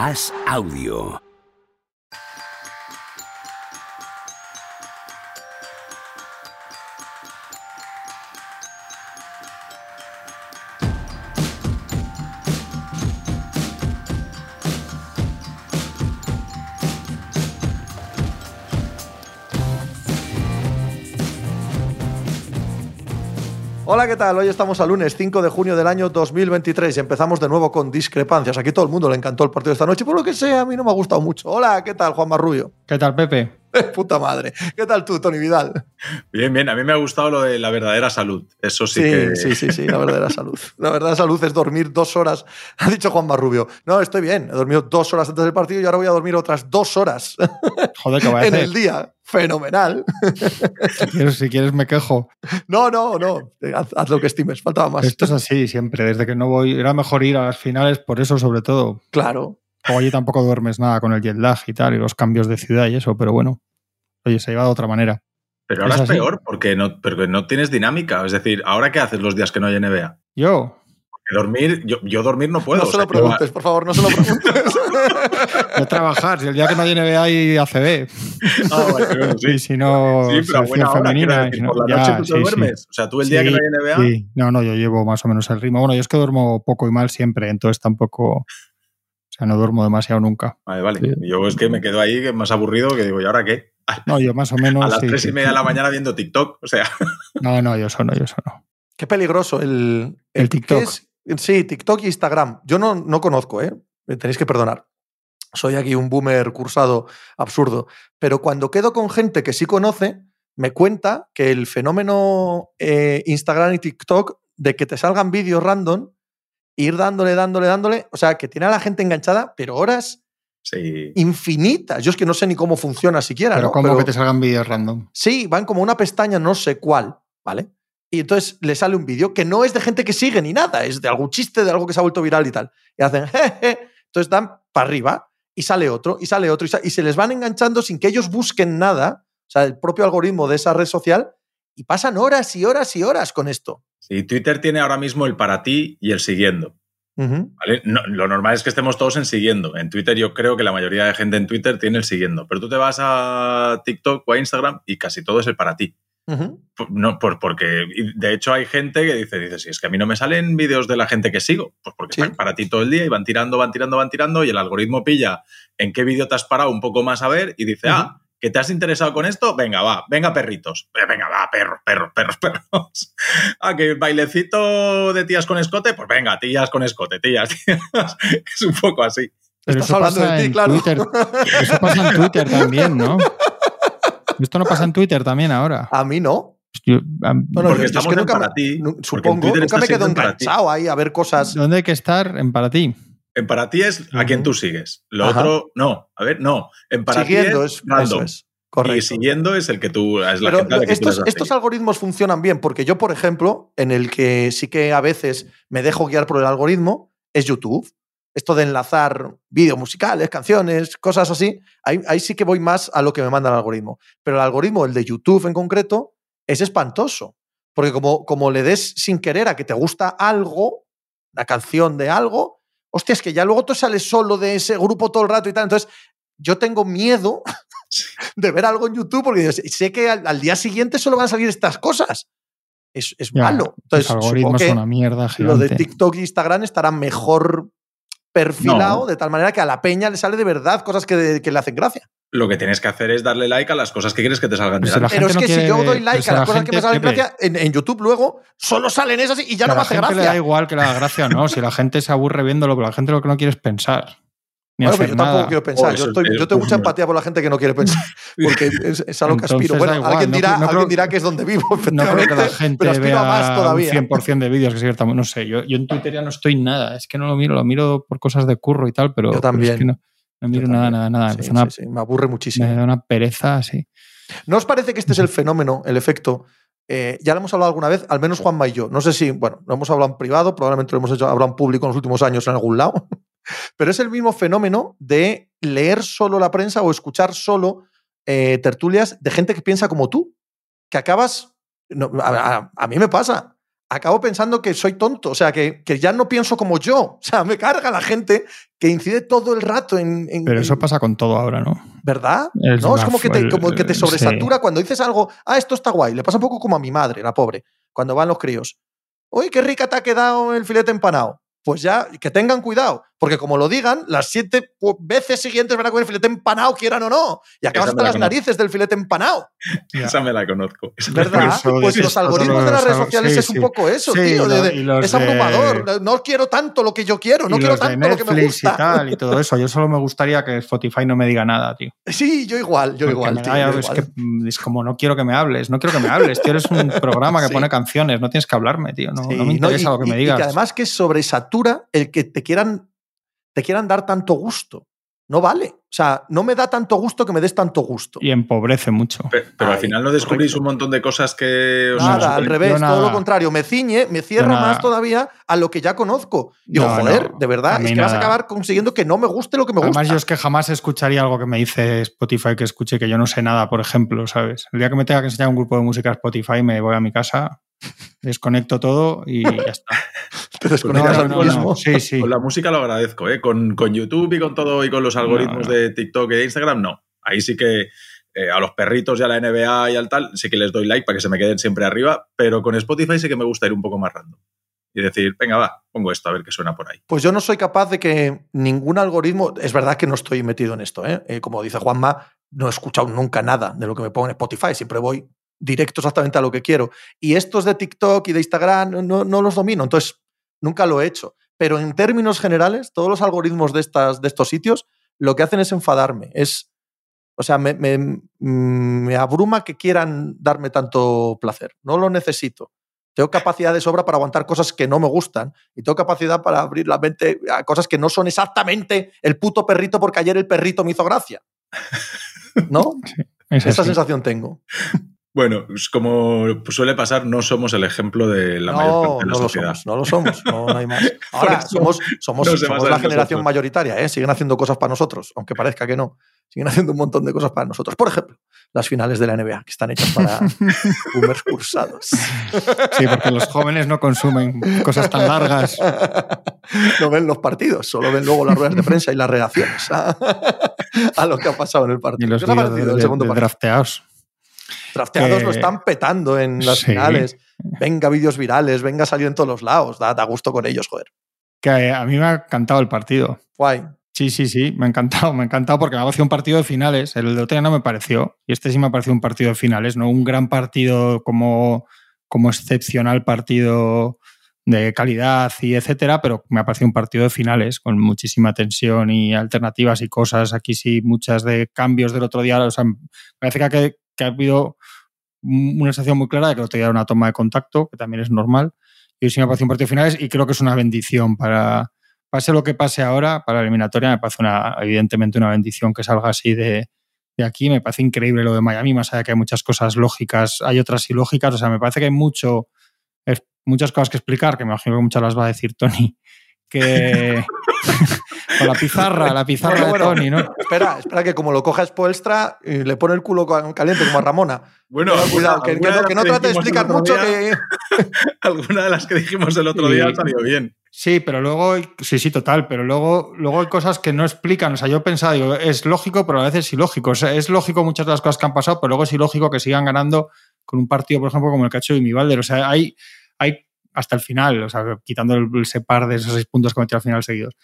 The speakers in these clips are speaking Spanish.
Haz audio. Hola, ¿qué tal? Hoy estamos a lunes 5 de junio del año 2023 y empezamos de nuevo con discrepancias. Aquí todo el mundo le encantó el partido de esta noche, por lo que sea, a mí no me ha gustado mucho. Hola, ¿qué tal, Juan Marrullo? ¿Qué tal, Pepe? Puta madre. ¿Qué tal tú, Tony Vidal? Bien, bien. A mí me ha gustado lo de la verdadera salud. Eso sí, Sí, que... sí, sí, sí, la verdadera salud. La verdadera salud es dormir dos horas. Ha dicho Juan Marrubio. No, estoy bien. He dormido dos horas antes del partido y ahora voy a dormir otras dos horas Joder, ¿qué va a en hacer? el día. Fenomenal. Si quieres, si quieres me quejo. No, no, no. Haz, haz lo que estimes. Faltaba más. Esto es así siempre, desde que no voy. Era mejor ir a las finales, por eso sobre todo. Claro. Luego allí tampoco duermes nada con el jet lag y tal, y los cambios de ciudad y eso, pero bueno. Oye, se iba de otra manera. Pero ahora ¿Es peor porque no, porque no tienes dinámica. Es decir, ¿ahora qué haces los días que no hay NBA? Yo, dormir, yo, yo dormir no puedo. no se lo preguntes, por favor, no se lo preguntes. a trabajar. Si el día que no hay NBA hay ACB. Ah, vale, bueno, sí. Y si no, Sí, pero a selección buena hora, quiero femenina. y decir, si no- por la ya, noche tú te sí, sí. duermes. O sea, tú el día que no hay NBA, Sí, no, no, yo llevo más o menos el ritmo. Bueno, yo es que duermo poco y mal siempre, entonces tampoco. O sea, no duermo demasiado nunca. Vale, vale. Sí. Yo es que me quedo ahí que más aburrido que digo, ¿y ahora qué? No, yo más o menos. A las tres sí, y media de sí. la mañana viendo TikTok. O sea, No, no, yo eso no, yo eso no. Qué peligroso el, El ¿qué TikTok. es? Sí, TikTok y Instagram. Yo no, no conozco, ¿eh? Me tenéis que perdonar. Soy aquí un boomer cursado absurdo. Pero cuando quedo con gente que sí conoce, me cuenta que el fenómeno eh, Instagram y TikTok de que te salgan vídeos random, ir dándole, dándole, dándole, o sea, que tiene a la gente enganchada, pero horas sí. infinitas. Yo es que no sé ni cómo funciona siquiera. Pero ¿no? como Pero- que te salgan vídeos random. Sí, van como una pestaña, no sé cuál, ¿vale? Y entonces le sale un vídeo que no es de gente que sigue ni nada, es de algún chiste, de algo que se ha vuelto viral y tal. Y hacen, jeje. Entonces dan para arriba y sale otro, y sale otro, y, sa- y se les van enganchando sin que ellos busquen nada, o sea, el propio algoritmo de esa red social, y pasan horas y horas y horas con esto. Sí, Twitter tiene ahora mismo el para ti y el siguiendo. Ujú. ¿vale? No- lo normal es que estemos todos en siguiendo. En Twitter yo creo que la mayoría de gente en Twitter tiene el siguiendo. Pero tú te vas a TikTok o a Instagram y casi todo es el para ti. No, por, porque de hecho hay gente que dice, dice, si es que a mí no me salen vídeos de la gente que sigo, pues porque Sí. están para ti todo el día y van tirando, van tirando, van tirando y el algoritmo pilla en qué vídeo te has parado un poco más a ver y dice, ah, que te has interesado con esto, venga, va, venga perritos, Eh, venga, va, perros, perros, perros, perros. Ah, que el bailecito de tías con escote, pues venga, tías con escote, tías, tías. Es un poco así. Pero Estás eso hablando pasa de ti, en claro. Twitter. Eso pasa en Twitter también, ¿no? Esto no pasa en Twitter también ahora. A mí no. Yo- a- No, no, Porque yo- estamos es que en para ti, Supongo, nunca me quedo enganchado ahí a ver cosas. ¿Dónde hay que estar? En para ti. En para ti es a quien tú sigues. Lo Ajá. otro, no. A ver, no. En para Siguiendo ti es, es, random. eso es. Correcto. Y siguiendo es el que tú, es la Pero gente a la que tú estos, das estos algoritmos funcionan bien porque yo, por ejemplo, en el que sí que a veces me dejo guiar por el algoritmo, es YouTube. Esto de enlazar vídeos musicales, canciones, cosas así, ahí, ahí sí que voy más a lo que me manda el algoritmo. Pero el algoritmo, el de YouTube en concreto, es espantoso. Porque como, como le des sin querer a que te gusta algo, la canción de algo, hostia, es que ya luego tú sales solo de ese grupo todo el rato y tal. Entonces, yo tengo miedo de ver algo en YouTube porque sé que al, al día siguiente solo van a salir estas cosas. Es, es Ya, malo. Entonces, Los algoritmos que son una mierda lo de. TikTok e Instagram estará mejor perfilado No. de tal manera que a la peña le sale de verdad cosas que, que le hacen gracia. Lo que tienes que hacer es darle like a las cosas que quieres que te salgan de la la Pero es que no si yo doy like a la las cosas que me salen Pepe, gracia, en, en YouTube luego solo salen esas y ya no a me la hace gente le da gracia. igual que le haga gracia o no. Si la gente se aburre viéndolo, pero la gente lo que no quiere es pensar. Ni Bueno, hacer yo tampoco nada. quiero pensar. Oh, yo, estoy- es- yo tengo mucha empatía por la gente que no quiere pensar. Porque es, es a lo que Entonces aspiro. Bueno, igual, alguien, dirá, no alguien creo- dirá que es donde vivo, No creo que la efectivamente. gente pero aspiro a más vea todavía. un 100% de vídeos que sigue tam- No sé, yo, yo en Twitter ya no estoy nada. Es que no lo miro, lo miro por cosas de curro y tal, pero, Yo pero es también. que no, no miro Yo nada, nada, nada. Sí, una- sí, sí, me aburre muchísimo. Me da una pereza así. ¿No os parece que este es el fenómeno, el efecto? Eh, ya lo hemos hablado alguna vez, al menos Juanma y yo. No sé si, bueno, lo hemos hablado en privado, probablemente lo hemos hecho, hablado en público en los últimos años en algún lado, pero es el mismo fenómeno de leer solo la prensa o escuchar solo eh, tertulias de gente que piensa como tú, que acabas, no, a, a- a mí me pasa, acabo pensando que soy tonto, o sea, que, que, ya no pienso como yo. O sea, me carga la gente que incide todo el rato en... en Pero eso en, pasa con todo ahora, ¿no? ¿Verdad? Es no, es como que, te, como que te sí. sobresatura cuando dices algo, ah, esto está guay. Le pasa un poco como a mi madre, la pobre, cuando van los críos. Uy, qué rica te ha quedado el filete empanado. Pues ya, que tengan cuidado, porque como lo digan, las siete veces siguientes van a comer filete empanado, quieran o no. Y acabas hasta la las conozco. narices del filete empanado. Ya. Esa me la conozco. ¿Verdad? eso Pues los algoritmos de las redes sociales sí, es un sí. poco eso, Sí, tío. y de- de- y es de- abrumador. No quiero tanto lo que yo quiero, no y quiero tanto lo que me y gusta. tal y todo eso. Yo solo me gustaría que Spotify no me diga nada, tío. Sí, yo igual, yo Porque igual. me tío, da ya- yo es, igual. que, mm, es como no quiero que me hables, no quiero que me hables, tío. Eres un programa que Sí. pone canciones, no tienes que hablarme, tío. No, Sí, no me no, interesa y- lo que y- me y digas. que además que sobresatura el que te quieran, te quieran dar tanto gusto. No vale. O sea, no me da tanto gusto que me des tanto gusto. Y empobrece mucho. Pe- Pero al final no descubrís correcto. un montón de cosas que os Nada, al revés, todo nada. lo contrario. Me ciñe, me nada. más todavía a lo que ya conozco. Digo, No, joder, no, de verdad, es que vas a acabar consiguiendo que no me guste lo que me Además, gusta. yo es que jamás escucharía algo que me dice Spotify que escuche que yo no sé nada, por ejemplo, ¿sabes? El día que me tenga que enseñar un grupo de música a Spotify, me voy a mi casa, desconecto todo y ya está. Te desconectas No, al no, mismo. Sí, sí. Con la música lo agradezco, ¿eh? Con, con YouTube y con todo y con los algoritmos no. de TikTok y de Instagram, no. Ahí sí que eh, a los perritos y a la NBA y al tal, sí que les doy like para que se me queden siempre arriba, pero con Spotify sí que me gusta ir un poco más random. Y decir, venga, va, pongo esto a ver qué suena por ahí. Pues yo no soy capaz de que ningún algoritmo. Es verdad que no estoy metido en esto, ¿eh? Eh, como dice Juanma, no he escuchado nunca nada de lo que me pongo en Spotify. Siempre voy directo exactamente a lo que quiero. Y estos de TikTok y de Instagram no, no los domino, entonces nunca lo he hecho. Pero en términos generales, todos los algoritmos de, estas, de estos sitios lo que hacen es enfadarme. Es, o sea, me, me, mm, me abruma que quieran darme tanto placer. No lo necesito. Tengo capacidad de sobra para aguantar cosas que no me gustan y tengo capacidad para abrir la mente a cosas que no son exactamente el puto perrito porque ayer el perrito me hizo gracia. ¿No? Es Esa sensación tengo. Bueno, como suele pasar, no somos el ejemplo de la mayor No, parte de la no lo somos, no lo somos, no, no hay más. Ahora, eso somos, somos, no la en generación nosotros. mayoritaria, ¿eh? siguen haciendo cosas para nosotros, aunque parezca que no. Siguen haciendo un montón de cosas para nosotros. Por ejemplo, las finales de la NBA, que están hechas para boomers cursados. Sí, porque los jóvenes no consumen cosas tan largas. no ven los partidos, solo ven luego las ruedas de prensa y las reacciones a, a lo que ha pasado en el Y partido. los ¿Qué os ha vídeos parecido de, el de- segundo de partido? drafteados. Drafteados que- lo están petando en las Sí. finales. Venga, vídeos virales, venga, salir en todos los lados. Da, da gusto con ellos, joder. Que a mí me ha encantado el partido. Guay. Sí, sí, sí, me ha encantado, me ha encantado porque me ha parecido un partido de finales. El de otro no me pareció. Y este sí me ha parecido un partido de finales, no un gran partido como, como excepcional partido de calidad y etcétera, pero me ha parecido un partido de finales con muchísima tensión y alternativas y cosas. Aquí sí, muchas de cambios del otro día. O sea, me parece que ha, que, ha habido una sensación muy clara de que el otro una toma de contacto, que también es normal. Y hoy sí me ha parecido un partido finales y creo que es una bendición para, pase lo que pase ahora, para la eliminatoria me parece una, evidentemente una bendición que salga así de, de aquí. Me parece increíble lo de Miami, más allá de que hay muchas cosas lógicas, hay otras ilógicas. O sea, me parece que hay mucho, muchas cosas que explicar, que me imagino que muchas las va a decir Tony. Que con la pizarra, la pizarra Bueno, de. Tony, ¿no? Espera, espera que como lo coja Spoelstra y le pone el culo ca- caliente como a Ramona. Bueno, Pero cuidado, que, no, que trate de explicar mucho día- que... Alguna de las que dijimos el otro día ha salido bien. Sí, pero luego, sí, sí, total, pero luego, luego hay cosas que no explican. O sea, yo he pensado, digo, es lógico, pero a veces es ilógico. O sea, es lógico muchas de las cosas que han pasado, pero luego es ilógico que sigan ganando con un partido, por ejemplo, como el que ha hecho Balder. O sea, hay, hay hasta el final, o sea, quitando ese par de esos seis puntos que metió al final seguidos.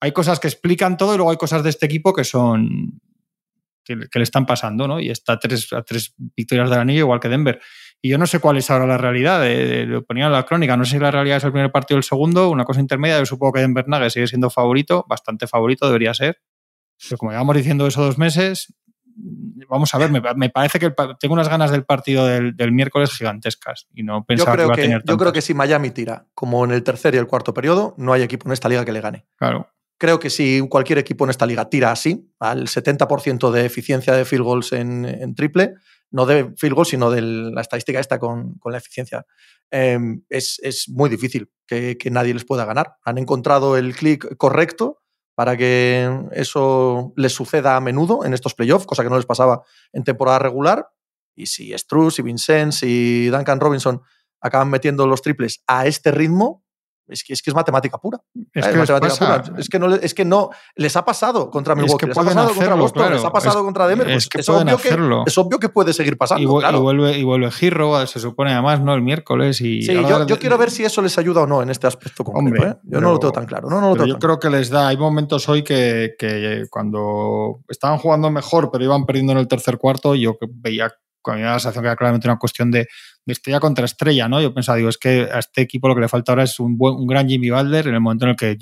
Hay cosas que explican todo y luego hay cosas de este equipo que son. que, le están pasando, ¿no? Y está a tres, a tres victorias del anillo, igual que Denver. Y yo no sé cuál es ahora la realidad, de- lo ponía en la crónica, no sé si la realidad es el primer partido o el segundo, una cosa intermedia, yo supongo que Denver Nuggets sigue siendo favorito, bastante favorito debería ser, pero como llevamos diciendo eso dos meses, vamos a ver, me, me parece que el tengo unas ganas del partido del, del miércoles gigantescas y no Yo pensaba que creo iba a que, tener yo creo que si Miami tira, como en el tercer y el cuarto periodo, no hay equipo en esta liga que le gane. Claro, Creo que si cualquier equipo en esta liga tira así, al 70% de eficiencia de field goals en, en triple, no de field goals, sino de la estadística esta con, con la eficiencia, eh, es, es muy difícil que, que nadie les pueda ganar. Han encontrado el clic correcto para que eso les suceda a menudo en estos playoffs, cosa que no les pasaba en temporada regular. Y si Struz, si Vincent, si Duncan Robinson acaban metiendo los triples a este ritmo, es que es, que es matemática pura. Es Eh, que, les matemática pura. Es que, no, le- es que no les ha pasado contra Es Milwaukee, les ha pasado contra Boston, les claro. ha pasado Es- contra Denver. es pues es, obvio que, es obvio que puede seguir pasando. Y, vu- claro. y vuelve, y vuelve Hero, se supone además, ¿no? El miércoles. Y Sí, yo, de- yo quiero ver si eso les ayuda o no en este aspecto concreto. Hombre, ¿eh? Yo pero- no lo tengo tan claro. No, no lo tengo yo tan creo que les da. Hay momentos hoy que, que cuando estaban jugando mejor, pero iban perdiendo en el tercer cuarto, yo veía, a mí me da la sensación que era claramente una cuestión de, de estrella contra estrella, ¿no? Yo pensaba, digo, es que a este equipo lo que le falta ahora es un, buen, un gran Jimmy Butler en el momento en el que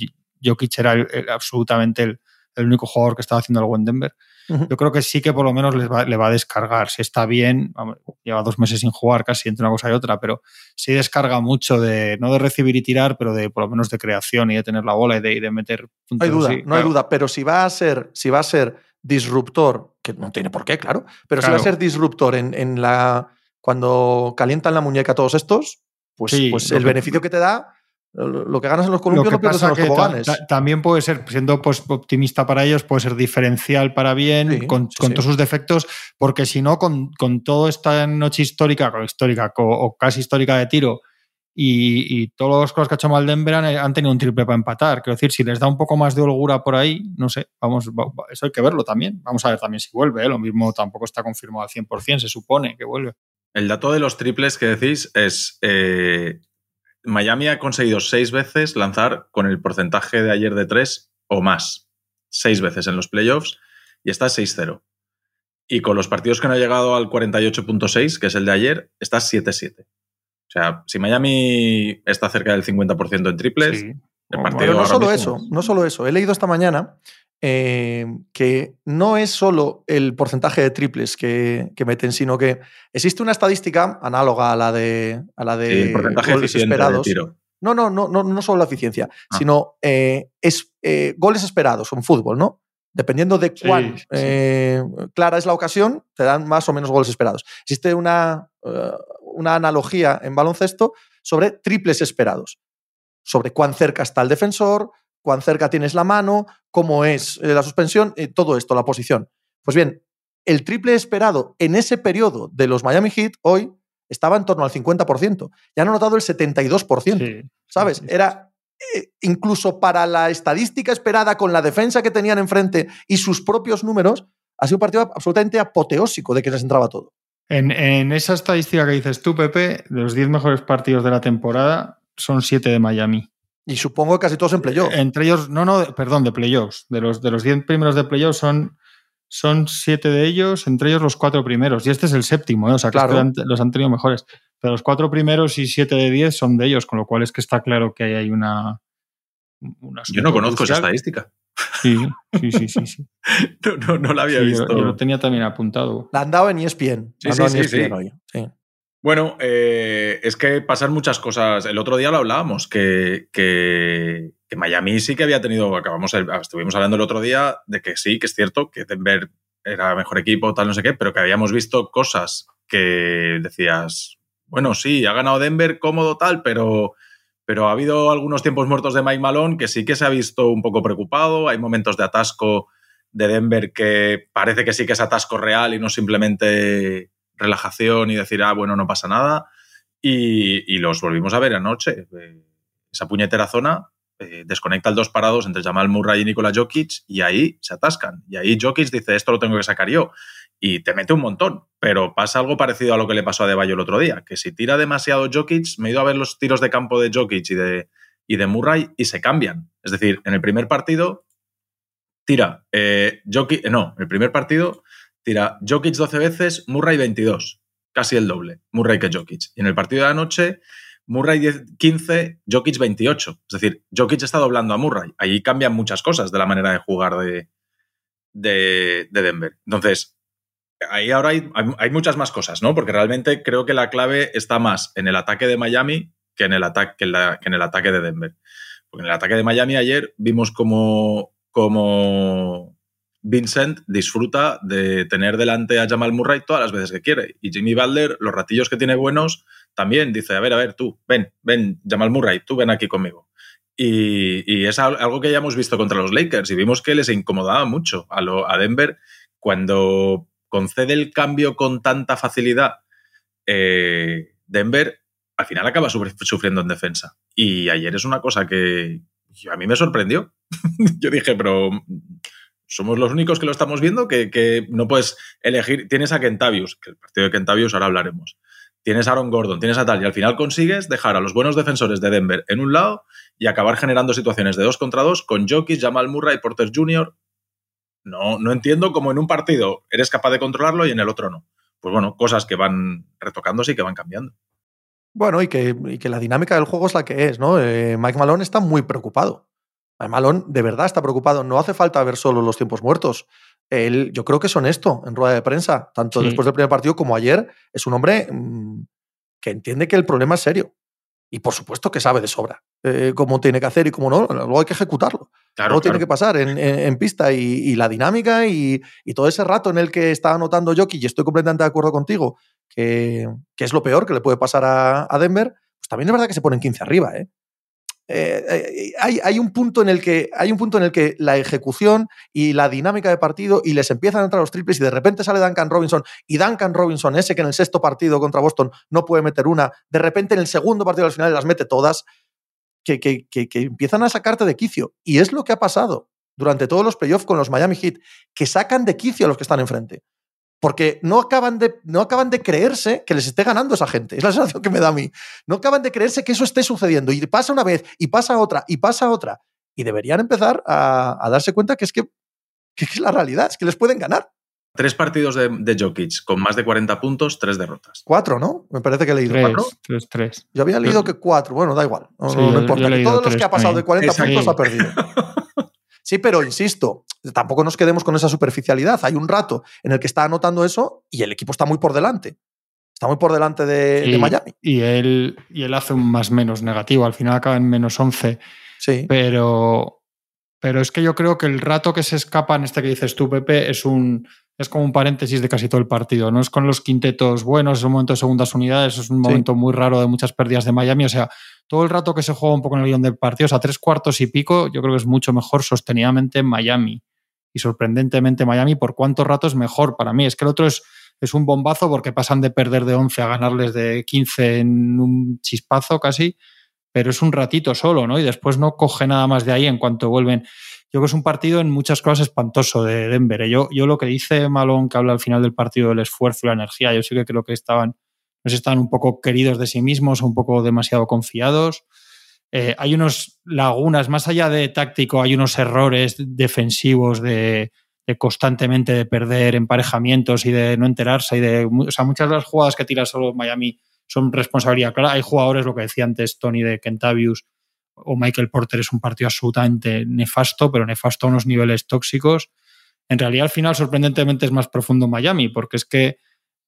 Jokic era el- el- absolutamente el, el único jugador que estaba haciendo algo en Denver. Yo creo que sí que por lo menos les va- le va a descargar. Si está bien, lleva dos meses sin jugar casi entre una cosa y otra, pero sí descarga mucho de, no de recibir y tirar, pero de por lo menos de creación y de tener la bola y de, y de meter No hay duda, así. no hay duda. Pero si va a ser, si va a ser disruptor, que no tiene por qué, claro, pero si va a ser disruptor en, en la. cuando calientan la muñeca todos estos, pues, Sí, pues el que- beneficio que te da, lo, que ganas en los Lo columpios que lo, pierdes en los que ta- toboganes. ta- también puede ser, siendo pues, optimista para ellos, puede ser diferencial para bien, Sí, con, sí, con sí. todos sus defectos, porque si no, con, con toda esta noche histórica, histórica o casi histórica de tiro, y, y todas las que ha hecho mal Denver han, tenido un triple para empatar. Quiero decir, si les da un poco más de holgura por ahí, no sé, vamos, va- va- eso hay que verlo también. Vamos a ver también si vuelve, ¿eh? lo mismo tampoco está confirmado al 100%, se supone que vuelve. El dato de los triples que decís es. eh, Miami ha conseguido seis veces lanzar con el porcentaje de ayer de tres o más. Seis veces en los playoffs y está 6-0. Y con los partidos que no ha llegado al 48.6, que es el de ayer, está 7-7. O sea, si Miami está cerca del 50% en triples, Sí. el O- partido Pero no solo mismo- eso, no solo eso. He leído esta mañana eh, que no es solo el porcentaje de triples que, que meten, sino que existe una estadística análoga a la de, a la de Sí, el porcentaje goles de esperados. tiro. No, no, no, no, no solo la eficiencia, Ah. sino eh, es, eh, goles esperados en fútbol, ¿no? Dependiendo de Sí, cuán sí. eh, clara es la ocasión, te dan más o menos goles esperados. Existe una, una analogía en baloncesto sobre triples esperados, sobre cuán cerca está el defensor, cuán cerca tienes la mano, cómo es eh, la suspensión, eh, todo esto, la posición. Pues bien, el triple esperado en ese periodo de los Miami Heat hoy estaba en torno al 50%. Ya han notado el 72%. Sí, ¿Sabes? sí, sí. Era eh, incluso para la estadística esperada con la defensa que tenían enfrente y sus propios números, ha sido un partido absolutamente apoteósico de que les entraba todo. En, en esa estadística que dices tú, Pepe, de los 10 mejores partidos de la temporada, son 7 de Miami. Y supongo que casi todos en playoff. Entre ellos, no, no, perdón, de playoffs. De los, de los 10 primeros de playoffs son, son 7 de ellos, entre ellos los 4 primeros. Y este es el séptimo, ¿eh? o sea que Claro. este los han tenido mejores. Pero los 4 primeros y 7 de 10 son de ellos, con lo cual es que está claro que ahí hay una. Yo no conozco esa estadística. Sí, sí, sí, sí. sí. No, no, no la había Sí, visto. yo, yo lo tenía también apuntado. La han dado en E ESPN. Sí, La han sí, dado en sí, ESPN sí. hoy. Sí. Bueno, eh, es que pasan muchas cosas. El otro día lo hablábamos, que, que, que Miami sí que había tenido, acabamos, estuvimos hablando el otro día de que sí, que es cierto, que Denver era mejor equipo, tal, no sé qué, pero que habíamos visto cosas que decías, bueno, sí, ha ganado Denver cómodo, tal, pero, pero ha habido algunos tiempos muertos de Mike Malone que sí que se ha visto un poco preocupado. Hay momentos de atasco de Denver que parece que sí que es atasco real y no simplemente relajación y decir, ah, bueno, no pasa nada. Y, y los volvimos a ver anoche. Eh, esa puñetera zona eh, desconecta el dos parados entre Jamal Murray y Nikola Jokic y ahí se atascan. Y ahí Jokic dice, esto lo tengo que sacar yo. Y te mete un montón. Pero pasa algo parecido a lo que le pasó a Deballo el otro día, que si tira demasiado Jokic, me he ido a ver los tiros de campo de Jokic y de, y de Murray y se cambian. Es decir, en el primer partido tira eh, Jokic, no, en el primer partido tira Jokic 12 veces, Murray 22, casi el doble, Murray que Jokic. Y en el partido de anoche, Murray 10, 15, Jokic 28. Es decir, Jokic está doblando a Murray. Ahí cambian muchas cosas de la manera de jugar de, de, de Denver. Entonces, ahí ahora hay, hay, muchas más cosas, ¿no? Porque realmente creo que la clave está más en el ataque de Miami que en el, ataque, que en el ataque de Denver. Porque en el ataque de Miami ayer vimos como, Vincent disfruta de tener delante a Jamal Murray todas las veces que quiere. Y Jimmy Butler, los ratillos que tiene buenos, también dice, a ver, a ver, tú, ven, ven, Jamal Murray, tú ven aquí conmigo. Y, y, es algo que ya hemos visto contra los Lakers y vimos que les incomodaba mucho a, lo, a Denver cuando concede el cambio con tanta facilidad. Eh, Denver al final acaba sufriendo en defensa. Y ayer es una cosa que a mí me sorprendió. Yo dije, pero somos los únicos que lo estamos viendo, que, no puedes elegir. Tienes a Kentavius, que el partido de Kentavius ahora hablaremos. Tienes a Aaron Gordon, tienes a tal, y al final consigues dejar a los buenos defensores de Denver en un lado y acabar generando situaciones de dos contra dos con Jokic, Jamal Murray, Porter Jr. No, no entiendo cómo en un partido eres capaz de controlarlo y en el otro no. Pues bueno, cosas que van retocándose y que van cambiando. Bueno, y que, que la dinámica del juego es la que es, ¿no? Eh, Mike Malone está muy preocupado. Mike Malone de verdad está preocupado. No hace falta ver solo los tiempos muertos. Él, yo creo que es honesto en rueda de prensa, tanto después del primer partido como ayer. Es un hombre mm, que entiende que el problema es serio. Y por supuesto que sabe de sobra eh, cómo tiene que hacer y cómo no. Luego hay que ejecutarlo. Claro, luego tiene que pasar en, pista y, la dinámica y, todo ese rato en el que está anotando Jokic, y estoy completamente de acuerdo contigo, que, es lo peor que le puede pasar a, Denver, pues también es verdad que se ponen 15 arriba. ¿eh? Eh, eh, hay, un punto en el que, hay un punto en el que la ejecución y la dinámica de partido y les empiezan a entrar los triples y de repente sale Duncan Robinson y Duncan Robinson, ese que en el sexto partido contra Boston no puede meter una, de repente en el segundo partido al final las mete todas, que, que, que, que empiezan a sacarte de quicio. Y es lo que ha pasado durante todos los playoffs con los Miami Heat, que sacan de quicio a los que están enfrente porque no acaban, de, no acaban de creerse que les esté ganando esa gente. Es la sensación que me da a mí. No acaban de creerse que eso esté sucediendo. Y pasa una vez, y pasa otra, y pasa otra. Y deberían empezar a, darse cuenta que es que, es la realidad, es que les pueden ganar. Tres partidos de, de, Jokic con más de 40 puntos, tres derrotas. Cuatro, ¿no? Me parece que he leído tres, Tres, tres. Yo había leído que cuatro. Bueno, da igual. No, importa. Todos los que ha pasado de 40 puntos ha perdido. Sí, pero insisto, tampoco nos quedemos con esa superficialidad. Hay un rato en el que está anotando eso y el equipo está muy por delante. Está muy por delante de, Miami. Y él, y él hace un más menos negativo. Al final acaba en menos 11. Sí. Pero, pero es que yo creo que el rato que se escapa en este que dices tú, Pepe, es un, es como un paréntesis de casi todo el partido. No es con los quintetos buenos, es un momento de segundas unidades, es un momento muy raro de muchas pérdidas de Miami. O sea, todo el rato que se juega un poco en el guion del partido, o sea, tres cuartos y pico, yo creo que es mucho mejor sostenidamente en Miami. Y sorprendentemente Miami, por cuánto rato es mejor para mí. Es que el otro es, es un bombazo porque pasan de perder de 11 a ganarles de 15 en un chispazo casi, pero es un ratito solo, ¿no? Y después no coge nada más de ahí en cuanto vuelven. Yo creo que es un partido en muchas cosas espantoso de Denver. ¿eh? Yo, yo lo que dice Malón, que habla al final del partido del esfuerzo y la energía, yo sí que creo que estaban, no estaban un poco queridos de sí mismos, un poco demasiado confiados. Eh, hay unos lagunas, más allá de táctico, hay unos errores defensivos de, constantemente de perder emparejamientos y de no enterarse. Y de, muchas de las jugadas que tira solo Miami son responsabilidad clara. Hay jugadores, lo que decía antes Tony de Kentavius, o Michael Porter es un partido absolutamente nefasto, pero nefasto a unos niveles tóxicos. En realidad, al final, sorprendentemente, es más profundo Miami, porque es que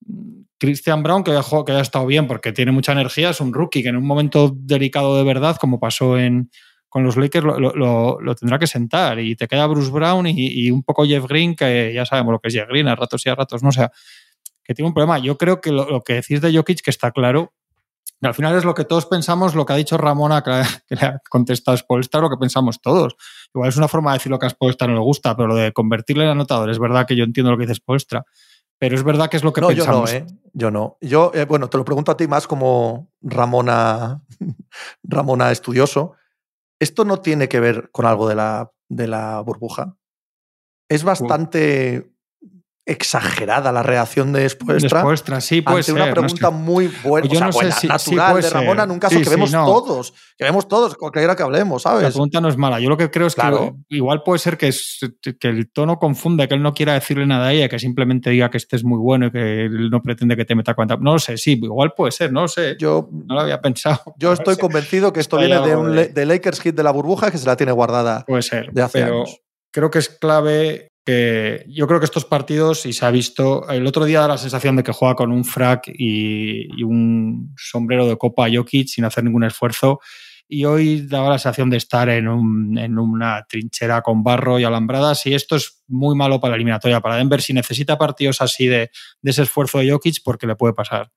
mm, Christian Brown, que haya, que haya estado bien porque tiene mucha energía, es un rookie que en un momento delicado de verdad, como pasó en, con los Lakers, lo, tendrá que sentar. Y te queda Bruce Brown y, un poco Jeff Green, que ya sabemos lo que es Jeff Green, a ratos y a ratos no. Sea, que tiene un problema. Yo creo que lo, lo que decís de Jokic, que está claro, al final es lo que todos pensamos, lo que ha dicho Ramona, que, le ha contestado Spolstra, lo que pensamos todos. Igual es una forma de decir lo que a Spolstra no le gusta, pero lo de convertirle en anotador, es verdad que yo entiendo lo que dice Spolstra, pero es verdad que es lo que pensamos. Yo no, ¿eh? Yo no. Yo, eh, bueno, te lo pregunto a ti más como Ramona, Ramona estudioso. Esto no tiene que ver con algo de la, de la burbuja. Es bastante exagerada la reacción de Espuestra. Espuestra, sí, puede ante ser. una pregunta muy buena, o sea, buena natural de Ramona, en un caso que vemos todos, que vemos todos, cualquiera que hablemos, ¿sabes? La pregunta no es mala. Yo lo que creo es que igual puede ser que, que el tono confunde, que él no quiera decirle nada a ella, que simplemente diga que este es muy bueno y que él no pretende que te meta cuenta. No lo sé, sí, igual puede ser, no lo sé. Yo no lo había pensado. Yo estoy convencido que esto viene de un de... Lakers hit de la burbuja que se la tiene guardada. Puede ser. De hace años. Creo que es clave que yo creo que estos partidos, y se ha visto, el otro día da la sensación de que juega con un frac y, un sombrero de copa Jokic sin hacer ningún esfuerzo. Y hoy daba la sensación de estar en, una trinchera con barro y alambradas. Y esto es muy malo para la eliminatoria, para Denver. Si necesita partidos así de, de ese esfuerzo de Jokic, porque le puede pasar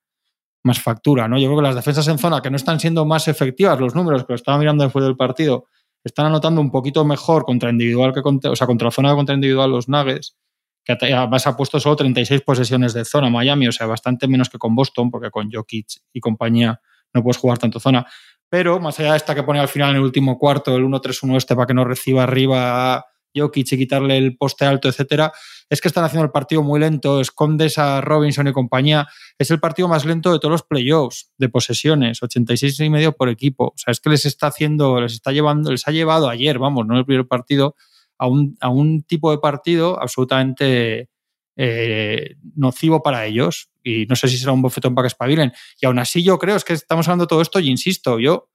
más factura. ¿no? Yo creo que las defensas en zona que no están siendo más efectivas, los números que lo estaba mirando después del partido, están anotando un poquito mejor contra individual que contra, o sea, contra zona contra individual los Nuggets, que además ha puesto solo 36 posesiones de zona Miami, o sea, bastante menos que con Boston, porque con Jokic y compañía no puedes jugar tanto zona. Pero más allá de esta que pone al final en el último cuarto, el 1-3-1 este para que no reciba arriba Jokic y quitarle el poste alto, etcétera, es que están haciendo el partido muy lento, escondes a Robinson y compañía. Es el partido más lento de todos los playoffs de posesiones, 86 y medio por equipo. O sea, es que les está haciendo, les está llevando, les ha llevado ayer, vamos, no el primer partido, a un, a un tipo de partido absolutamente eh, nocivo para ellos. Y no sé si será un bofetón para que espabilen. Y aún así yo creo, es que estamos hablando de todo esto y insisto, yo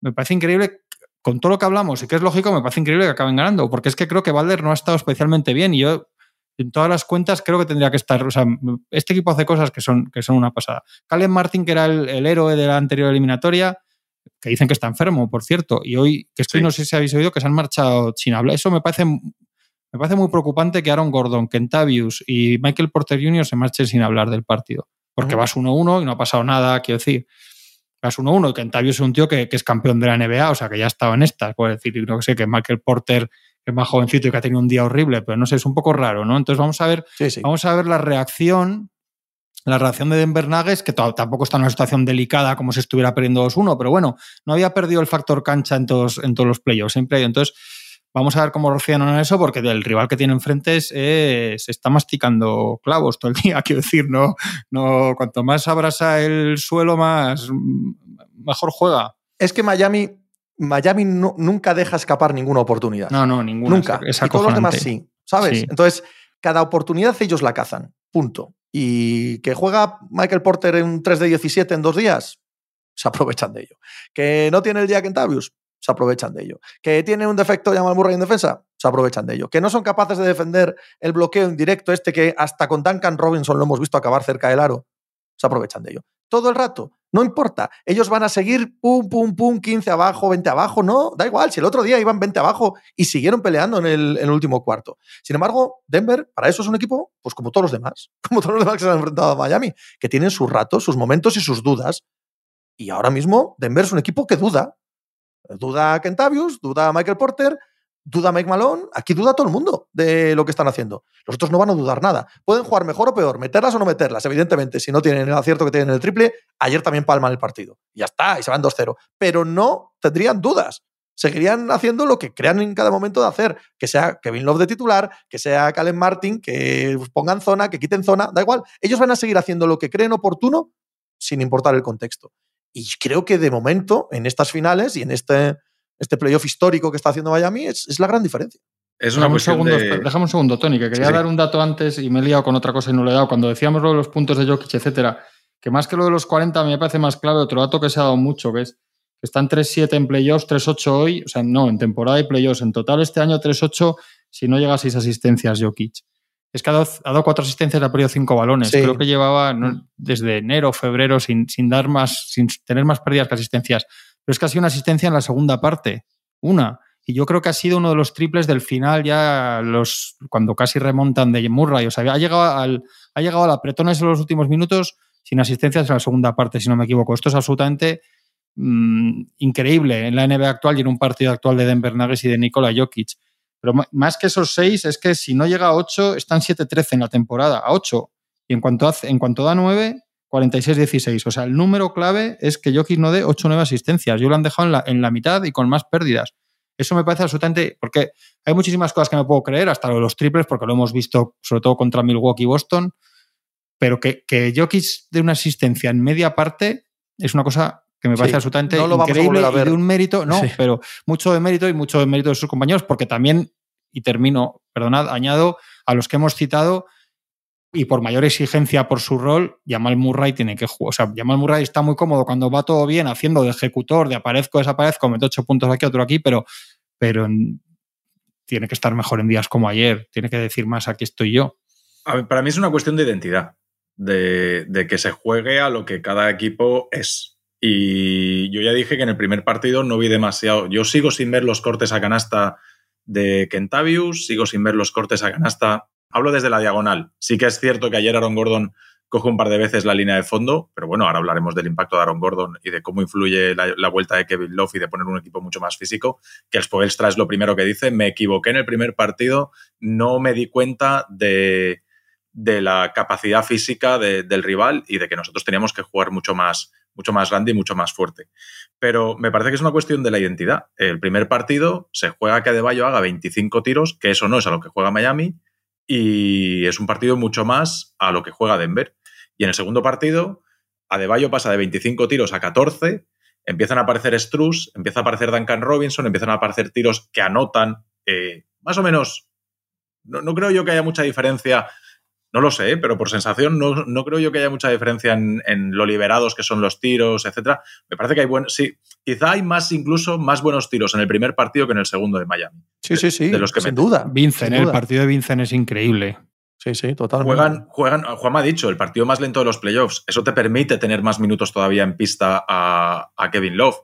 me parece increíble con todo lo que hablamos y que es lógico, me parece increíble que acaben ganando, porque es que creo que Valder no ha estado especialmente bien y yo en todas las cuentas creo que tendría que estar, o sea, este equipo hace cosas que son, que son una pasada. Calen Martin, que era el, héroe de la anterior eliminatoria, que dicen que está enfermo, por cierto, y hoy, que estoy, no sé si habéis oído, que se han marchado sin hablar. Eso me parece me parece muy preocupante que Aaron Gordon, Kentavius y Michael Porter Jr. se marchen sin hablar del partido. Porque vas 1-1 y no ha pasado nada, quiero decir. Vas 1-1 y Kentavius es un tío que, es campeón de la NBA, o sea que ya estaba en estas. Puedo decir, no que sé, que Michael Porter es más jovencito y que ha tenido un día horrible, pero no sé, es un poco raro, ¿no? Entonces vamos a ver, Vamos a ver la reacción la reacción de Denver Nuggets, que tampoco está en una situación delicada como si estuviera perdiendo 2-1, pero bueno, no había perdido el factor cancha en todos, en todos los playoffs, siempre hay. Entonces, Vamos a ver cómo reaccionan a eso, porque el rival que tiene enfrente se está masticando clavos todo el día, quiero decir, no, no, cuanto más abrasa el suelo, más mejor juega. Es que Miami, Miami nunca deja escapar ninguna oportunidad. No, no, ninguna. Nunca. y todos los demás sí, ¿sabes? Entonces, cada oportunidad ellos la cazan. Punto. Y que juega Michael Porter en 3 de 17 en dos días, se aprovechan de ello. Que no tiene el día Kentavius, se aprovechan de ello. Que tiene un defecto Jamal Murray en defensa, se aprovechan de ello. Que no son capaces de defender el bloqueo indirecto este que hasta con Duncan Robinson lo hemos visto acabar cerca del aro, se aprovechan de ello. Todo el rato, no importa. Ellos van a seguir pum, pum, pum, 15 abajo, 20 abajo, no, da igual. Si el otro día iban 20 abajo y siguieron peleando en el, en el último cuarto. Sin embargo, Denver, para eso es un equipo, pues como todos los demás, como todos los demás que se han enfrentado a Miami, que tienen sus ratos, sus momentos y sus dudas. Y ahora mismo Denver es un equipo que duda, Duda Kentavius, duda Michael Porter, duda Mike Malone. Aquí duda todo el mundo de lo que están haciendo. Los otros no van a dudar nada. Pueden jugar mejor o peor, meterlas o no meterlas. Evidentemente, si no tienen el acierto que tienen en el triple, ayer también palman el partido. Y ya está, y se van 2-0. Pero no tendrían dudas. Seguirían haciendo lo que crean en cada momento de hacer. Que sea Kevin Love de titular, que sea Calen Martin, que pongan zona, que quiten zona, da igual. Ellos van a seguir haciendo lo que creen oportuno sin importar el contexto. Y creo que de momento, en estas finales y en este, este playoff histórico que está haciendo Miami, es, la gran diferencia. Es una un segundo, Déjame un segundo, Tony, que quería dar un dato antes y me he liado con otra cosa y no lo he dado. Cuando decíamos lo de los puntos de Jokic, etcétera, que más que lo de los 40 me parece más clave otro dato que se ha dado mucho, que es que están 3-7 en playoffs, 3-8 hoy, o sea, no, en temporada y playoffs. En total este año 3-8 si no llega a 6 asistencias Jokic. Es que ha dado, cuatro asistencias y ha perdido cinco balones. Creo que llevaba desde enero, febrero, sin, sin, dar más, sin tener más pérdidas que asistencias. Pero es que ha sido una asistencia en la segunda parte. Una. Y yo creo que ha sido uno de los triples del final, ya los cuando casi remontan de Murray. O sea, ha llegado al, ha llegado a la pretones en los últimos minutos sin asistencias en la segunda parte, si no me equivoco. Esto es absolutamente mm, increíble en la NBA actual y en un partido actual de Denver Nuggets y de Nikola Jokic. Pero más que esos seis, es que si no llega a 8, están 7-13 en la temporada, a 8. Y en cuanto, hace, en cuanto da 9, 46-16. O sea, el número clave es que Jokic no dé 8 o 9 asistencias. Yo lo han dejado en la, en la mitad y con más pérdidas. Eso me parece absolutamente. Porque hay muchísimas cosas que me puedo creer, hasta lo de los triples, porque lo hemos visto sobre todo contra Milwaukee y Boston. Pero que, que Jokic dé una asistencia en media parte es una cosa que me parece absolutamente increíble y de un mérito, no, pero mucho de mérito y mucho de mérito de sus compañeros, porque también, y termino, perdonad, añado a los que hemos citado, y por mayor exigencia por su rol, Jamal Murray tiene que jugar. O sea, Jamal Murray está muy cómodo cuando va todo bien, haciendo de ejecutor, de aparezco, desaparezco, meto ocho puntos aquí, otro aquí, pero, pero tiene que estar mejor en días como ayer, tiene que decir más, aquí estoy yo. para mí es una cuestión de identidad, de, de que se juegue a lo que cada equipo es. Y yo ya dije que en el primer partido no vi demasiado. Yo sigo sin ver los cortes a canasta de Kentavius, sigo sin ver los cortes a canasta. Hablo desde la diagonal. Sí que es cierto que ayer Aaron Gordon coge un par de veces la línea de fondo, pero bueno, ahora hablaremos del impacto de Aaron Gordon y de cómo influye la, vuelta de Kevin Love y de poner un equipo mucho más físico, que el Spoelstra es lo primero que dice, me equivoqué en el primer partido, no me di cuenta de, de la capacidad física del rival y de que nosotros teníamos que jugar mucho más, mucho más grande y mucho más fuerte. Pero me parece que es una cuestión de la identidad. El primer partido se juega que Adebayo haga 25 tiros, que eso no es a lo que juega Miami, y es un partido mucho más a lo que juega Denver. Y en el segundo partido, Adebayo pasa de 25 tiros a 14, empiezan a aparecer Struss, empieza a aparecer Duncan Robinson, empiezan a aparecer tiros que anotan, eh, más o menos, no, no creo yo que haya mucha diferencia no lo sé, pero por sensación no, creo yo que haya mucha diferencia en, lo liberados que son los tiros, etcétera. Me parece que hay buenos. Sí, quizá hay más, incluso más buenos tiros en el primer partido que en el segundo de Miami. Sí, sí, sí. De los que sin duda. Vincent, el partido de Vincent es increíble. Sí, sí, totalmente. Juegan, juegan, Juan me ha dicho, el partido más lento de los playoffs. Eso te permite tener más minutos todavía en pista a, a Kevin Love.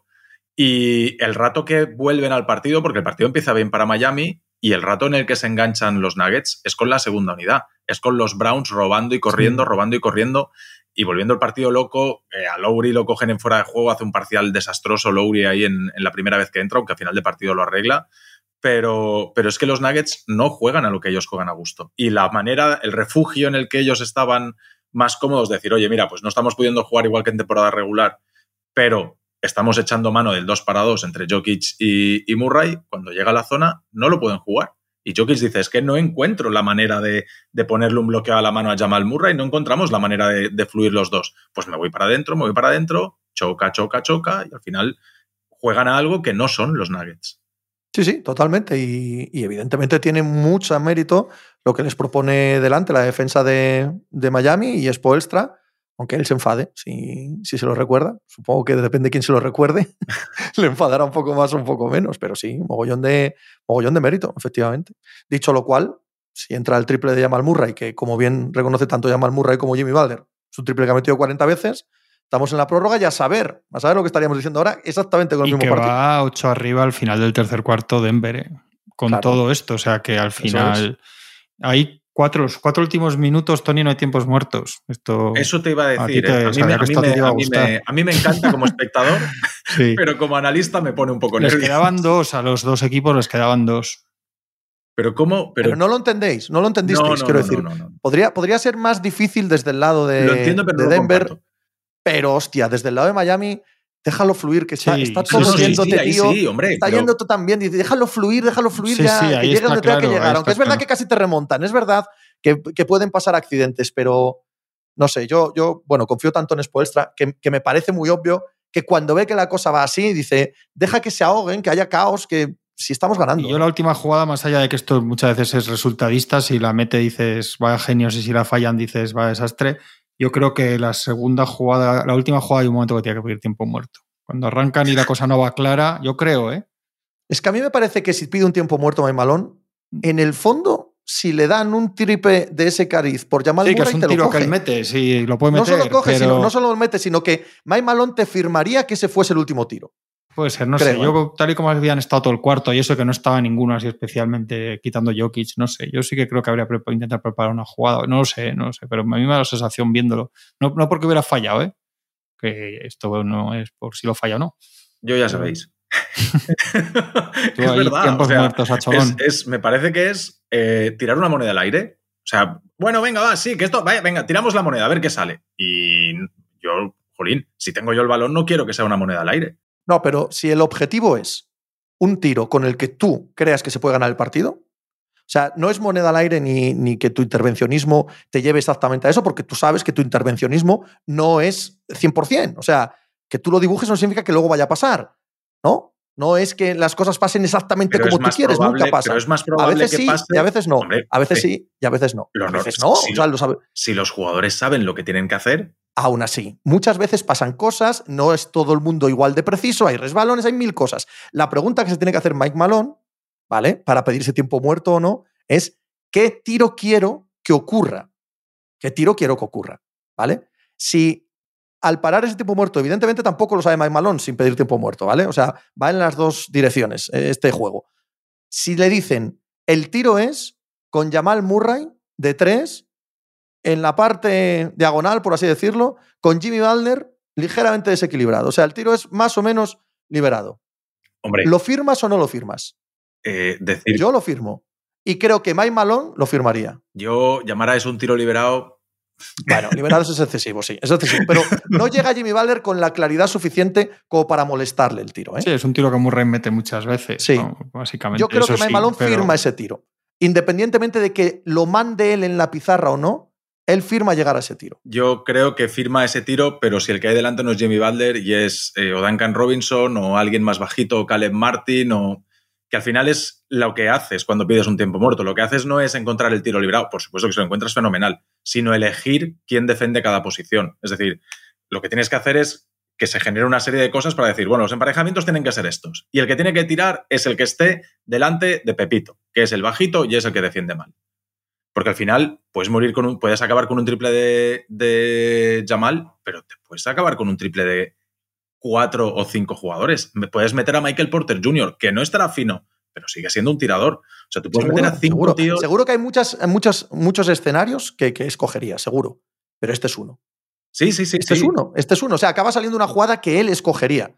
Y el rato que vuelven al partido, porque el partido empieza bien para Miami, y el rato en el que se enganchan los Nuggets es con la segunda unidad, es con los Browns robando y corriendo, robando y corriendo y volviendo el partido loco. Eh, a Lowry lo cogen en fuera de juego, hace un parcial desastroso Lowry ahí en, la primera vez que entra, aunque al final de partido lo arregla. Pero, pero es que los Nuggets no juegan a lo que ellos juegan a gusto. Y la manera, el refugio en el que ellos estaban más cómodos, decir, oye, mira, pues no estamos pudiendo jugar igual que en temporada regular, pero estamos echando mano del 2 para 2 entre Jokic y, Murray, cuando llega a la zona no lo pueden jugar. Y Jokic dice, es que no encuentro la manera de, ponerle un bloqueo a la mano a Jamal Murray, no encontramos la manera de, fluir los dos. Pues me voy para adentro, me voy para adentro, choca, choca, choca, y al final juegan a algo que no son los Nuggets. Sí, sí, totalmente. Y, evidentemente tiene mucho mérito lo que les propone delante la defensa de, de Miami y es Poelstra aunque él se enfade, si, si, se lo recuerda. Supongo que depende de quién se lo recuerde, le enfadará un poco más o un poco menos, pero sí, mogollón de, mogollón de mérito, efectivamente. Dicho lo cual, si entra el triple de Jamal Murray, que como bien reconoce tanto Jamal Murray como Jimmy Balder, es un triple que ha metido 40 veces, estamos en la prórroga y a saber, a saber lo que estaríamos diciendo ahora exactamente con el mismo que partido. va 8 arriba al final del tercer cuarto Denver, ¿eh? con todo esto, o sea que al final... Hay cuatro, los cuatro últimos minutos, Tony, no hay tiempos muertos. Esto, Eso te iba a decir. A, mí, me, encanta como espectador, pero como analista me pone un poco nervioso. Les quedaban dos, a los dos equipos les quedaban dos. Pero cómo. Pero, no lo entendéis, no lo entendisteis, quiero decir. Podría, podría ser más difícil desde el lado de, de Denver, pero hostia, desde el lado de Miami déjalo fluir, que está, está todo sí, tío. está yendo todo tan bien. Dice, déjalo fluir, déjalo fluir ya, que llegue donde tenga que llegar. Aunque es verdad que casi te remontan, es verdad que, que, pueden pasar accidentes, pero no sé, yo, yo bueno, confío tanto en Spoelstra que, que, me parece muy obvio que cuando ve que la cosa va así, dice, deja que se ahoguen, que haya caos, que si estamos ganando. Y yo la última jugada, más allá de que esto muchas veces es resultadista, si la mete dices, vaya genios, y si la fallan dices, vaya desastre yo creo que la segunda jugada, la última jugada hay un momento que tiene que pedir tiempo muerto. Cuando arrancan y la cosa no va clara, yo creo, ¿eh? Es que a mí me parece que si pide un tiempo muerto a Malón, en el fondo, si le dan un tripe de ese cariz por llamar sí, que es un tiro que él mete, sí, lo puede meter. No solo coge, sino, no solo lo mete, sino que Mike Malone te firmaría que ese fuese el último tiro. Puede ser, no sé. Yo, ¿eh? tal y como habían estado todo el cuarto y eso que no estaba ninguno así especialmente quitando Jokic, no sé. Yo sí que creo que habría intentado preparar una jugada. No lo sé, no lo sé. Pero a mí me da la sensación viéndolo. No, no porque hubiera fallado, ¿eh? Que esto no es por si lo falla o no. Yo ya sabéis. es verdad. es, me parece que es eh, tirar una moneda al aire. O sea, bueno, venga, va, sí, que esto, vaya, venga, tiramos la moneda, a ver qué sale. Y yo, jolín, si tengo yo el balón, no quiero que sea una moneda al aire. No, pero si el objetivo es un tiro con el que tú creas que se puede ganar el partido, o sea, no es moneda al aire ni, ni, que tu intervencionismo te lleve exactamente a eso, porque tú sabes que tu intervencionismo no es 100%. O sea, que tú lo dibujes no significa que luego vaya a pasar, ¿no? No es que las cosas pasen exactamente como tú quieres, nunca pasa. Pero es más probable a veces que sí pase. y a veces no. a veces sí y a veces no. a veces no. Si, o sea, lo sabe. si los jugadores saben lo que tienen que hacer, Aún así, muchas veces pasan cosas, no es todo el mundo igual de preciso, hay resbalones, hay mil cosas. La pregunta que se tiene que hacer Mike Malone, ¿vale? Para pedirse tiempo muerto o no, es ¿qué tiro quiero que ocurra? ¿Qué tiro quiero que ocurra? ¿Vale? Si al parar ese tiempo muerto, evidentemente tampoco lo sabe Mike Malone sin pedir tiempo muerto, ¿vale? O sea, va en las dos direcciones eh, este juego. Si le dicen, el tiro es con Jamal Murray de tres en la parte diagonal, por así decirlo, con Jimmy Butler ligeramente desequilibrado. O sea, el tiro es más o menos liberado. Hombre. ¿Lo firmas o no lo firmas? Eh, decir... Yo lo firmo. Y creo que Mike Malone lo firmaría. Yo llamar a eso un tiro liberado Bueno, liberados es excesivo, sí, es excesivo. Pero no llega Jimmy Butler con la claridad suficiente como para molestarle el tiro. ¿eh? Sí, es un tiro que Murray mete muchas veces. Sí. ¿no? Básicamente. Yo creo Eso que Mike sí, Malone pero- firma ese tiro. Independientemente de que lo mande él en la pizarra o no, él firma llegar a ese tiro. Yo creo que firma ese tiro, pero si el que hay delante no es Jimmy Butler y es eh, o Duncan Robinson o alguien más bajito, o Caleb Martin, o que al final es lo que haces cuando pides un tiempo muerto. Lo que haces no es encontrar el tiro librado, por supuesto que si lo encuentras fenomenal, sino elegir quién defiende cada posición. Es decir, lo que tienes que hacer es que se genere una serie de cosas para decir, bueno, los emparejamientos tienen que ser estos. Y el que tiene que tirar es el que esté delante de Pepito, que es el bajito y es el que defiende mal. Porque al final puedes morir con un, puedes acabar con un triple de, de Jamal, pero te puedes acabar con un triple de cuatro o cinco jugadores. Me- Puedes meter a Michael Porter Jr., que no estará fino, pero sigue siendo un tirador. O sea, tú puedes meter a cinco seguro, tíos. seguro que hay muchas, muchas, muchos escenarios que, que escogería, seguro. Pero este es uno. Sí, sí, sí. Este sí. es uno. Este es uno. O sea, acaba saliendo una jugada que él escogería.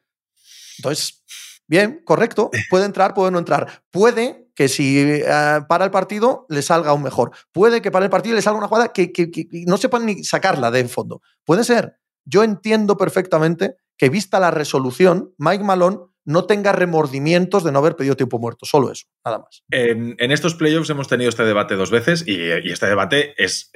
Entonces, bien, correcto. Puede entrar, puede no entrar. Puede que si eh, para el partido le salga aún mejor. Puede que para el partido le salga una jugada que, que- que no sepan ni sacarla de fondo. Puede ser. Yo entiendo perfectamente que vista la resolución, Mike Malone no tenga remordimientos de no haber pedido tiempo muerto. Solo eso, nada más. En, estos playoffs hemos tenido este debate dos veces y, este debate es,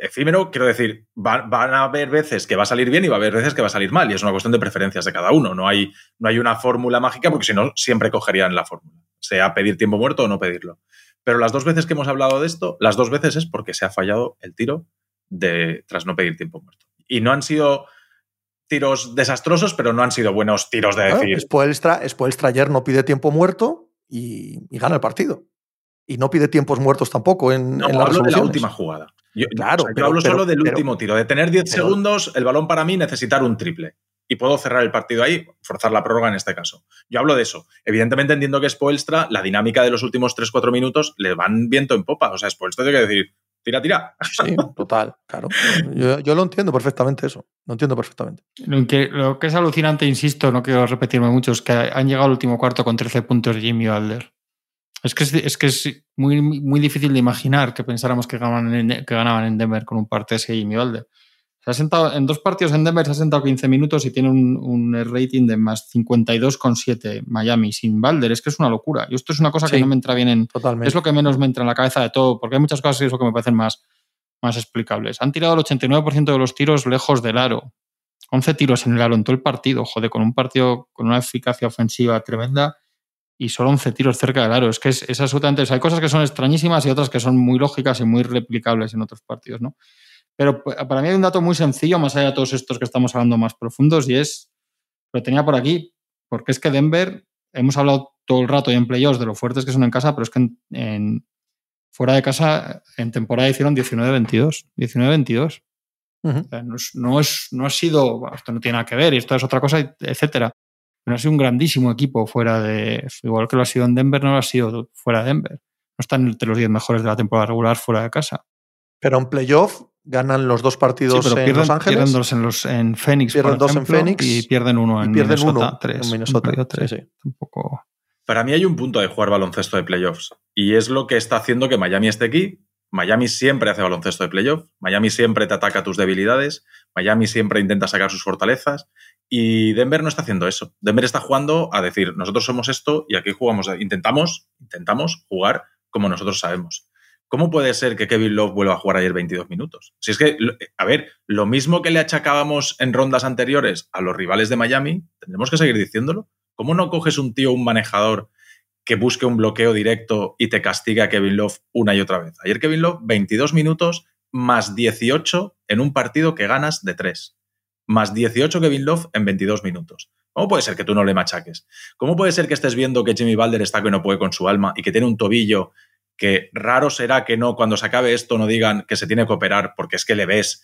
efímero. Quiero decir, va- van a haber veces que va a salir bien y va a haber veces que va a salir mal. Y es una cuestión de preferencias de cada uno. No hay, no hay una fórmula mágica porque si no, siempre cogerían la fórmula. Sea pedir tiempo muerto o no pedirlo. Pero las dos veces que hemos hablado de esto, las dos veces es porque se ha fallado el tiro tras no pedir tiempo muerto. Y no han sido tiros desastrosos, pero no han sido buenos tiros de decir. Spoelstra, Spoelstra ayer no pide tiempo muerto y, y gana el partido. Y no pide tiempos muertos tampoco en, No, en las hablo de la última jugada. Yo, Claro, o sea, yo pero- hablo pero- solo del pero- último tiro, de tener 10 pero- segundos, el balón para mí necesitar un triple. Y puedo cerrar el partido ahí, forzar la prórroga en este caso. Yo hablo de eso. Evidentemente entiendo que Spoelstra, la dinámica de los últimos 3-4 minutos, le van viento en popa. O sea, Spoelstra tiene que decir, tira, tira. Sí, total, claro. Yo, yo lo entiendo perfectamente eso. Lo entiendo perfectamente. Lo que, lo que es alucinante, insisto, no quiero repetirme mucho, es que han llegado al último cuarto con 13 puntos Jimmy Alder. Es que es, es que es muy, muy difícil de imaginar que pensáramos que ganaban en, que ganaban en Denver con un partido ese Jimmy Alder. Se ha sentado, en dos partidos en Denver se ha sentado 15 minutos y tiene un, un rating de más 52,7 Miami sin Balder. Es que es una locura. Y esto es una cosa que no me entra bien en, Totalmente. es lo que menos me entra en la cabeza de todo, porque hay muchas cosas que es lo que me parecen más, más explicables. Han tirado el 89% de los tiros lejos del aro. 11 tiros en el aro en todo el partido, joder, con un partido con una eficacia ofensiva tremenda y solo 11 tiros cerca del aro. Es que es, es absolutamente. o sea, hay cosas que son extrañísimas y otras que son muy lógicas y muy replicables en otros partidos, ¿no? Pero pa- para mí hay un dato muy sencillo, más allá de todos estos que estamos hablando más profundos, y es. Lo tenía por aquí, porque es que Denver, hemos hablado todo el rato y en playoffs de lo fuertes que son en casa, pero es que en, en- fuera de casa, en temporada hicieron 19-22. 19-22. Ujú. O sea, no, es- no, es, no ha sido, bueno, esto no tiene nada que ver y esto es otra cosa, etcétera. No ha sido un grandísimo equipo fuera de, igual que lo ha sido en Denver, no lo ha sido fuera de Denver. No están entre los 10 mejores de la temporada regular fuera de casa. Pero en playoff ganan los dos partidos Sí, pero en pierden, Los Ángeles. pierden dos en, los, en Phoenix, Pierden por dos en Phoenix y pierden uno en pierden Minnesota. uno tres. en Minnesota. Perdido tres. Sí, sí. Tampoco- Para mí hay un punto de jugar baloncesto de playoffs y es lo que está haciendo que Miami esté aquí. Miami siempre hace baloncesto de playoff, Miami siempre te ataca tus debilidades, Miami siempre intenta sacar sus fortalezas y Denver no está haciendo eso. Denver está jugando a decir, nosotros somos esto y aquí jugamos, intentamos, intentamos jugar como nosotros sabemos. ¿Cómo puede ser que Kevin Love vuelva a jugar ayer 22 minutos? Si es que, a ver, lo mismo que le achacábamos en rondas anteriores a los rivales de Miami, tendremos que seguir diciéndolo. ¿Cómo no coges un tío, un manejador que busque un bloqueo directo y te castiga a Kevin Love una y otra vez? Ayer Kevin Love, 22 minutos más 18 en un partido que ganas de 3. Más 18 Kevin Love en 22 minutos. ¿Cómo puede ser que tú no le machaques? ¿Cómo puede ser que estés viendo que Jimmy Balder está que no puede con su alma y que tiene un tobillo que raro será que no, cuando se acabe esto, no digan que se tiene que operar porque es que le ves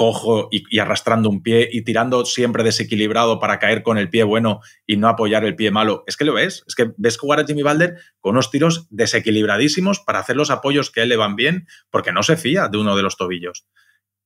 cojo y, arrastrando un pie y tirando siempre desequilibrado para caer con el pie bueno y no apoyar el pie malo. Es que lo ves, es que ves jugar a Jimmy Balder con unos tiros desequilibradísimos para hacer los apoyos que a él le van bien porque no se fía de uno de los tobillos.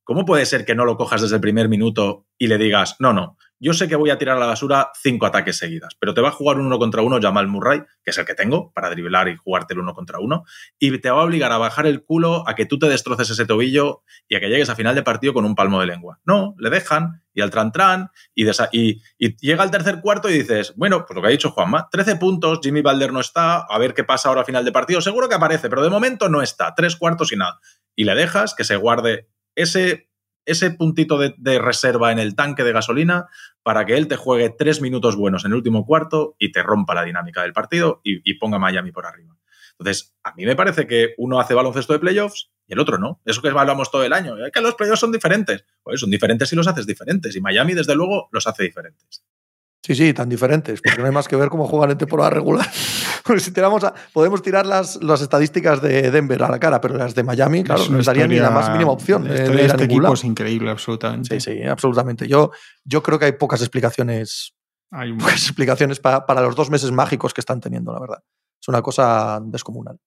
¿Cómo puede ser que no lo cojas desde el primer minuto y le digas, no, no, yo sé que voy a tirar a la basura cinco ataques seguidas, pero te va a jugar un uno contra uno Jamal Murray, que es el que tengo para driblar y jugarte el uno contra uno, y te va a obligar a bajar el culo a que tú te destroces ese tobillo y a que llegues a final de partido con un palmo de lengua. No, le dejan y al tran tran y, y, llega el tercer cuarto y dices, bueno, pues lo que ha dicho Juanma, 13 puntos, Jimmy Balder no está, a ver qué pasa ahora a final de partido, seguro que aparece, pero de momento no está, tres cuartos y nada. Y le dejas que se guarde ese ese puntito de, reserva en el tanque de gasolina para que él te juegue tres minutos buenos en el último cuarto y te rompa la dinámica del partido y, ponga Miami por arriba. Entonces, a mí me parece que uno hace baloncesto de playoffs y el otro no. Eso que hablamos todo el año. Que los playoffs son diferentes. Pues son diferentes si los haces diferentes. Y Miami, desde luego, los hace diferentes. Sí, sí, tan diferentes, porque no hay más que ver cómo juegan en temporada regular. Porque si tiramos podemos tirar las, las estadísticas de Denver a la cara, pero las de Miami, claro, no les darían ni la más mínima opción. La de, este equipo es increíble, absolutamente. Sí, sí, absolutamente. Yo, yo creo que hay pocas explicaciones, hay pocas explicaciones para, para los dos meses mágicos que están teniendo, la verdad. Es una cosa descomunal.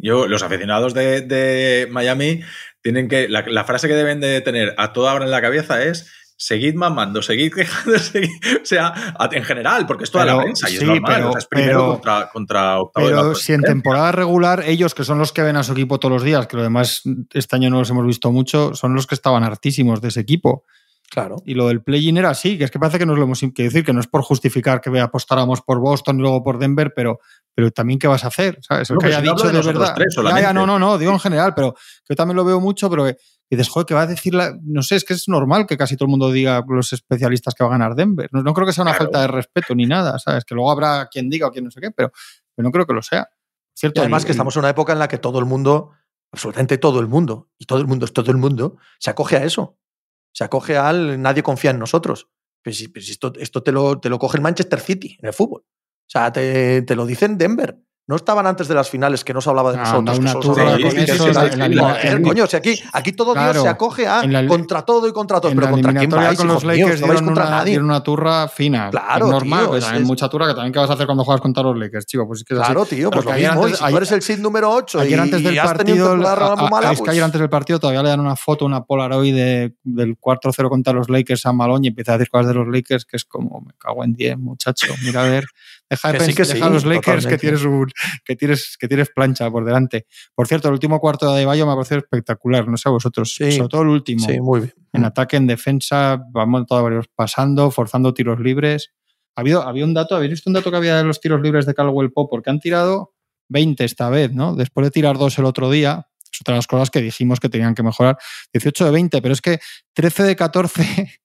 Yo, los aficionados de, de Miami tienen que. La, la, frase que deben de tener a toda hora en la cabeza es seguid mamando, seguid quejando, o sea, en general, porque es toda la prensa y es normal, pero, es primero contra, contra octavo Pero si en temporada regular, ellos que son los que ven a su equipo todos los días, que lo demás este año no los hemos visto mucho, son los que estaban hartísimos de ese equipo. Claro. Y lo del play-in era así, que es que parece que nos lo hemos que decir, que no es por justificar que apostáramos por Boston y luego por Denver, pero, pero también qué vas a hacer, ¿sabes? que haya dicho de, verdad. no, no, no, digo en general, pero yo también lo veo mucho, pero y dices, joder, que va a decir la... No sé, es que es normal que casi todo el mundo diga los especialistas que va a ganar Denver. No, creo que sea una falta de respeto ni nada, ¿sabes? Que luego habrá quien diga o quien no sé qué, pero, pero no creo que lo sea. ¿Cierto? Y además que estamos en una época en la que todo el mundo, absolutamente todo el mundo, y todo el mundo es todo el mundo, se acoge a eso. Se acoge al nadie confía en nosotros. Pero si, esto, esto te, lo, te lo coge el Manchester City en el fútbol. O sea, te, te lo dicen Denver. No estaban antes de las finales que no se hablaba de nosotros. coño, si aquí, aquí todo Dios se acoge a contra todo y contra todo. Pero contra quién vais, con los Lakers no vais contra una, nadie. una turra fina. Claro, es normal. Tío, es, mucha turra que también qué vas a hacer cuando juegas contra los Lakers, chico. Pues es que claro, tío, pues lo mismo. Antes, si tú eres el seed número 8 ayer antes del partido, es que ayer antes del partido todavía le dan una foto, una Polaroid del 4-0 contra los Lakers a Malone y empieza a decir cosas de los Lakers que es como, me cago en 10, muchacho. Mira a ver. Deja, que sí, que deja los Lakers que tienes, un, que, tienes, que tienes plancha por delante. Por cierto, el último cuarto de Bayo me ha parecido espectacular, no sé a vosotros, sobre todo el último. Sí, muy bien. En ataque, en defensa, vamos todos pasando, forzando tiros libres. Ha habido, había un dato, ¿habéis visto un dato que había de los tiros libres de Caldwell Pop? Porque han tirado 20 esta vez, ¿no? Después de tirar dos el otro día, es otra de las cosas que dijimos que tenían que mejorar. 18 de 20, pero es que 13 de 14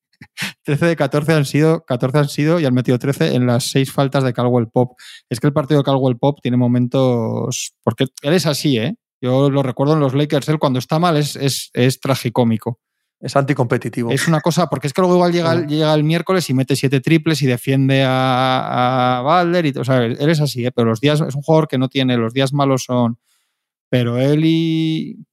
13 de 14 han sido, 14 han sido y han metido 13 en las seis faltas de Caldwell Pop. Es que el partido de Caldwell Pop tiene momentos. Porque él es así, ¿eh? Yo lo recuerdo en los Lakers, él cuando está mal es, es, es tragicómico. Es anticompetitivo. Es una cosa, porque es que luego igual llega, llega el miércoles y mete siete triples y defiende a, a Balder y o sea, él es así, ¿eh? pero los días es un jugador que no tiene, los días malos son. Pero él y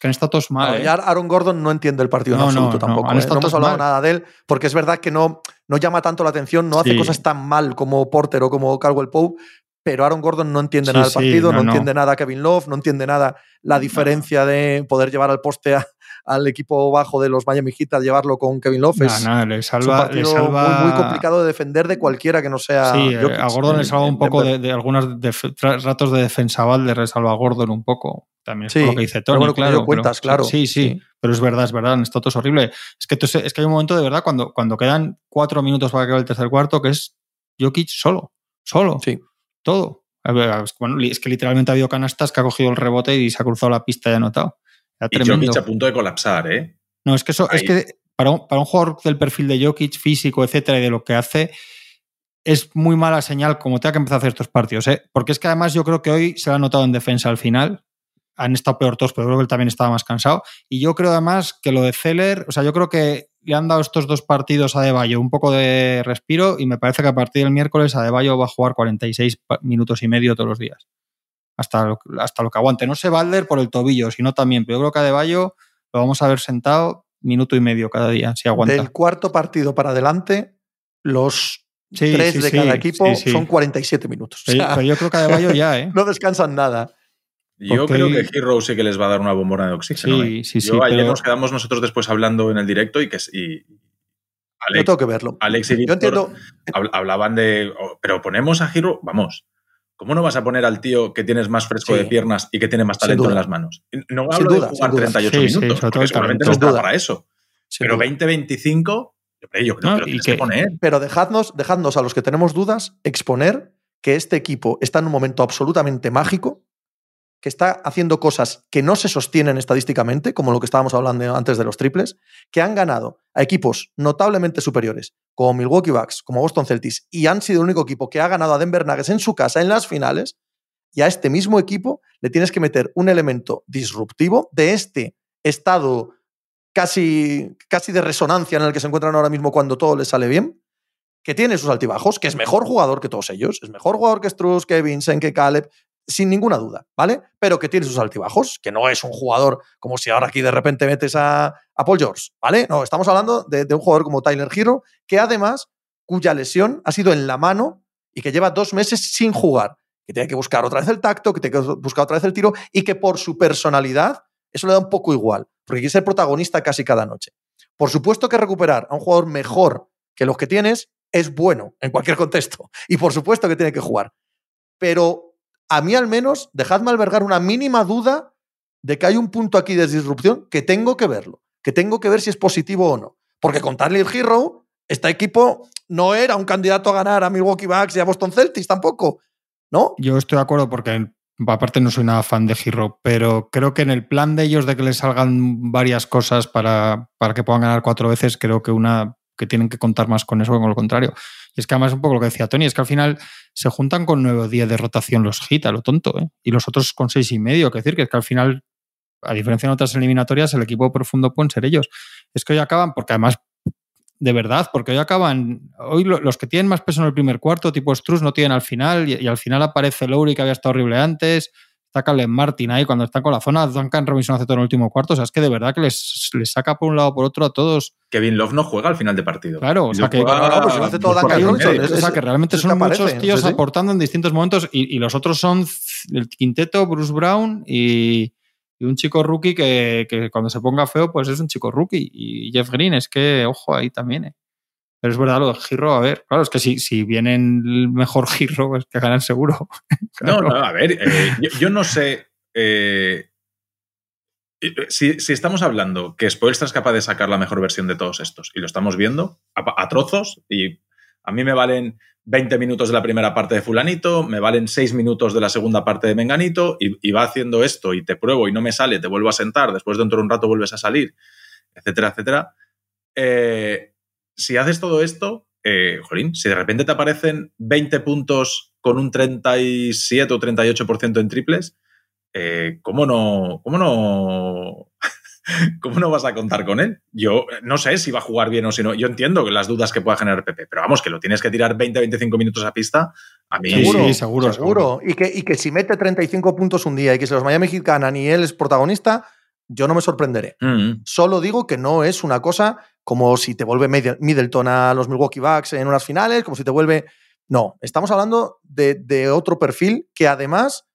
que han estado todos mal. ¿eh? Aaron Gordon no entiende el partido en absoluto tampoco. No, ¿eh? no hemos hablado nada de él, porque es verdad que no, no llama tanto la atención, no hace cosas tan mal como Porter o como Caldwell Pope, pero Aaron Gordon no entiende nada del partido, no, entiende nada Kevin Love, no entiende nada la diferencia de poder llevar al poste al equipo bajo de los Miami Heat a llevarlo con Kevin Love. Es, le salva, un partido Muy, complicado de defender de cualquiera que no sea. Sí, eh, a Gordon le salva un poco de, algunos ratos de defensa le salva a Gordon un poco. También es lo que dice Tony, claro. cuentas, claro. Sí, sí, pero es verdad, es verdad, esto todo es horrible. Es que, es que hay un momento de verdad cuando, cuando quedan cuatro minutos para que acabe el tercer cuarto que es Jokic solo, solo. Sí. Todo. Bueno, es que literalmente ha habido canastas que ha cogido el rebote y se ha cruzado la pista y ha anotado. Y Jokic a punto de colapsar, ¿eh? No, es que eso, es que para un, para un jugador del perfil de Jokic, físico, etcétera, y de lo que hace, es muy mala señal como tenga que empezar a hacer estos partidos, ¿eh? Porque es que además yo creo que hoy se lo ha notado en defensa al final han estado peor todos, pero creo que él también estaba más cansado. Y yo creo además que lo de Zeller, o sea, yo creo que le han dado estos dos partidos a De Bayo un poco de respiro y me parece que a partir del miércoles a De Bayo va a jugar 46 minutos y medio todos los días. Hasta lo, hasta lo que aguante. No sé Balder por el tobillo, sino también, pero yo creo que a De Bayo lo vamos a ver sentado minuto y medio cada día, si aguanta. Del cuarto partido para adelante, los tres de cada equipo son 47 minutos. Pero, yo creo que a De Bayo ya, ¿eh? no descansan nada. Yo creo que Hero sí que les va a dar una bombona de oxígeno. Sí, ¿eh? sí, Yo, ayer nos quedamos nosotros después hablando en el directo y que y yo tengo que verlo. Alex y Víctor entiendo... hablaban de. Oh, pero ponemos a Hero, vamos. ¿Cómo no vas a poner al tío que tienes más fresco de piernas y que tiene más talento en las manos? No hablo de jugar 38 minutos, porque seguramente no está para eso. pero 20-25, yo creo que lo tienes que, poner. Pero dejadnos, dejadnos a los que tenemos dudas exponer que este equipo está en un momento absolutamente mágico que está haciendo cosas que no se sostienen estadísticamente, como lo que estábamos hablando antes de los triples, que han ganado a equipos notablemente superiores, como Milwaukee Bucks, como Boston Celtics, y han sido el único equipo que ha ganado a Denver Nuggets en su casa en las finales, y a este mismo equipo le tienes que meter un elemento disruptivo de este estado casi, casi de resonancia en el que se encuentran ahora mismo cuando todo les sale bien, que tiene sus altibajos, que es mejor jugador que todos ellos, es mejor jugador que Struz, que Vincent, que Caleb, sin ninguna duda, ¿vale? Pero que tiene sus altibajos, que no es un jugador como si ahora aquí de repente metes a, Paul George, ¿vale? No, estamos hablando de, un jugador como Tyler Hero, que además, cuya lesión ha sido en la mano y que lleva dos meses sin jugar, que tiene que buscar otra vez el tacto, que tiene que buscar otra vez el tiro y que por su personalidad eso le da un poco igual, porque quiere ser protagonista casi cada noche. Por supuesto que recuperar a un jugador mejor que los que tienes es bueno en cualquier contexto y por supuesto que tiene que jugar. Pero a mí al menos, dejadme albergar una mínima duda de que hay un punto aquí de disrupción que tengo que verlo, que tengo que ver si es positivo o no. Porque con Tyler Hero, este equipo no era un candidato a ganar a Milwaukee Bucks y a Boston Celtics tampoco, ¿no? Yo estoy de acuerdo porque aparte no soy nada fan de Hero, pero creo que en el plan de ellos de que les salgan varias cosas para, para que puedan ganar cuatro veces, creo que una que tienen que contar más con eso que con lo contrario. Y es que además un poco lo que decía Tony, es que al final se juntan con nueve días de rotación los hit, lo tonto, ¿eh? y los otros con seis y medio. Es decir, que es que al final, a diferencia de otras eliminatorias, el equipo profundo pueden ser ellos. Es que hoy acaban, porque además, de verdad, porque hoy acaban, hoy los que tienen más peso en el primer cuarto, tipo Struz, no tienen al final, y, al final aparece Lowry, que había estado horrible antes, está Caleb Martin ahí cuando está con la zona, Duncan Robinson hace todo en el último cuarto, o sea, es que de verdad que les, les saca por un lado por otro a todos. Kevin Love no juega al final de partido. Claro, o sea que, realmente son muchos tíos aportando en distintos momentos y, los otros son el quinteto, Bruce Brown y, un chico rookie que, cuando se ponga feo, pues es un chico rookie. Y Jeff Green, es que, ojo, ahí también. Eh. Pero es verdad, lo Giro, a ver, claro, es que si, si viene el mejor Giro, pues que ganan seguro. No, no, a ver, eh, yo, no sé. Eh, si, estamos hablando que Spoilstra es capaz de sacar la mejor versión de todos estos y lo estamos viendo a, trozos y a mí me valen 20 minutos de la primera parte de fulanito, me valen 6 minutos de la segunda parte de menganito y, va haciendo esto y te pruebo y no me sale, te vuelvo a sentar, después dentro de un rato vuelves a salir, etcétera, etcétera. Eh, si haces todo esto, eh, jolín, si de repente te aparecen 20 puntos con un 37 o 38% en triples, eh, ¿cómo no, cómo no, cómo no vas a contar con él? Yo no sé si va a jugar bien o si no. Yo entiendo que las dudas que pueda generar Pepe, pero vamos, que lo tienes que tirar 20-25 minutos a pista, a mí seguro, sí, seguro, seguro. Y, que, y que si mete 35 puntos un día y que si los Miami Heat ganan y él es protagonista, yo no me sorprenderé. Mm. Solo digo que no es una cosa como si te vuelve Middleton a los Milwaukee Bucks en unas finales, como si te vuelve... No, estamos hablando de, otro perfil que además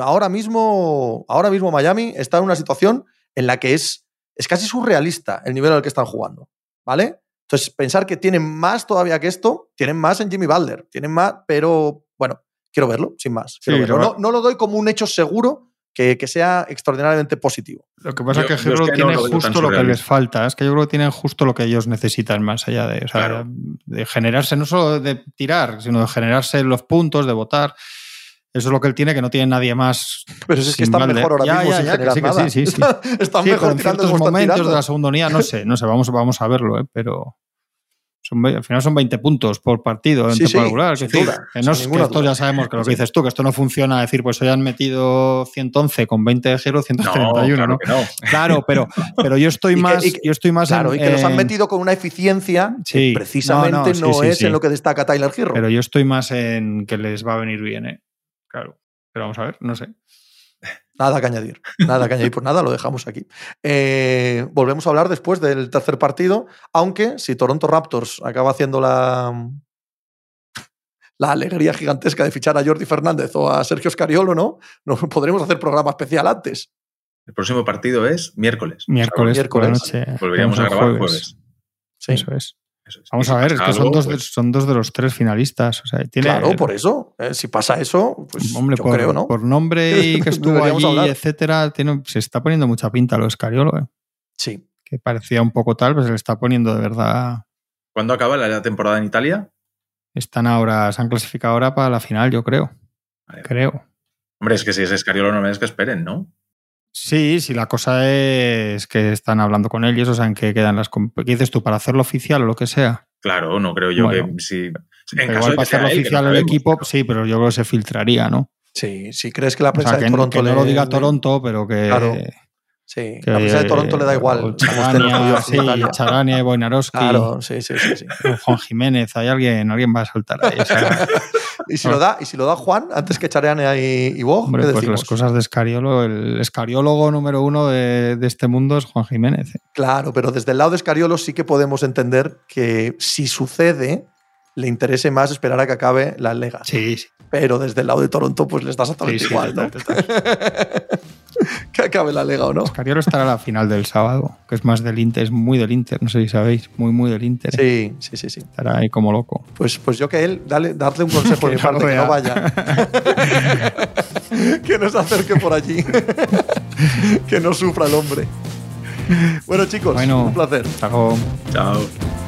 ahora mismo, ahora mismo Miami está en una situación en la que es, es casi surrealista el nivel al que están jugando, ¿vale? Entonces, pensar que tienen más todavía que esto, tienen más en Jimmy Butler, tienen más, pero bueno, quiero verlo, sin más. No, no, lo doy como un hecho seguro, que, sea extraordinariamente positivo. Lo que pasa es que Hero tiene justo lo que les falta, es que yo creo que tienen justo lo que ellos necesitan más allá de, de generarse, no solo de tirar, sino de generarse los puntos, de votar. Eso es lo que él tiene, que no tiene nadie más. Pero es que está mejor ahora mismo sin generar sí, nada. Sí, sí, sí. Están mejor en ciertos momentos de la segunda unidad, no sé, no sé, vamos, vamos a verlo, ¿eh? pero al final son 20 puntos por partido en sí, regular. Que, no es que esto ya sabemos que lo que dices tú, que esto no funciona. decir, pues hoy han metido 111 con 20 de Giro, 131, ¿no? Claro, claro pero, pero yo estoy más. yo estoy más claro, y que los han metido con una eficiencia que precisamente no, es en lo que destaca Tyler Giro. Pero yo estoy más en que les va a venir bien, ¿eh? Claro. Pero vamos a ver, no sé. Nada que añadir, nada que añadir, pues nada, lo dejamos aquí. Eh, volvemos a hablar después del tercer partido, aunque si Toronto Raptors acaba haciendo la, la alegría gigantesca de fichar a Jordi Fernández o a Sergio Scariolo, ¿no? no podremos hacer programa especial antes. El próximo partido es miércoles. Miércoles, miércoles. noche. Volveríamos a grabar jueves. Sí. Eso es. Vamos a ver, es que son, algo, dos de, pues, son dos de los tres finalistas. O sea, tiene, Claro, por eso. eh, si pasa eso, pues Hombre, yo por, creo, ¿no? por nombre y que estuvo allí, hablar. etcétera, tiene, se está poniendo mucha pinta lo de Escariolo, eh, Sí. que parecía un poco tal, pues se le está poniendo de verdad. ¿Cuándo acaba la temporada en Italia? Están ahora, se han clasificado ahora para la final, yo creo. Vale. Creo. Hombre, es que si es Escariolo no me es que esperen, ¿no? Sí, sí, la cosa es que están hablando con él y eso, saben que quedan las. ¿Qué dices tú? ¿Para hacerlo oficial o lo que sea? Claro, no creo yo Bueno. que si. En Pero caso igual de para hacerlo él, oficial el equipo, sí, pero yo creo que se filtraría, ¿no? Sí, si crees que la O prensa de que, que no lo diga Toronto, pero que. Claro. Sí, que la prensa de Toronto le da igual. sí, Italia. Charania, Wojnarowski, Claro, sí, sí, sí. sí. Juan Jiménez, hay alguien, alguien va a saltar ahí. o sea, ¿Y si, lo da, ¿Y si lo da Juan antes que Chareane y, y Bog? hombre, ¿Qué pues decimos? las cosas de Escariolo, el escariólogo número uno de, de este mundo es Juan Jiménez. ¿eh? Claro, pero desde el lado de Escariolo sí que podemos entender que si sucede, le interese más esperar a que acabe la Lega. Sí, sí. Pero desde el lado de Toronto, pues les da exactamente Sí, sí, igual, ¿no? que acabe la Lega o no. Escariolo estará a la final del sábado, que es más del Inter, es muy del Inter, no sé si sabéis, muy, muy del Inter. ¿eh? Sí, sí, sí, sí. Estará ahí como loco. Pues, pues yo que él, dale, darle un consejo de no parte, que no vaya. que no se acerque por allí. que no sufra el hombre. Bueno, chicos, Bueno. un placer. Hasta luego. Chao.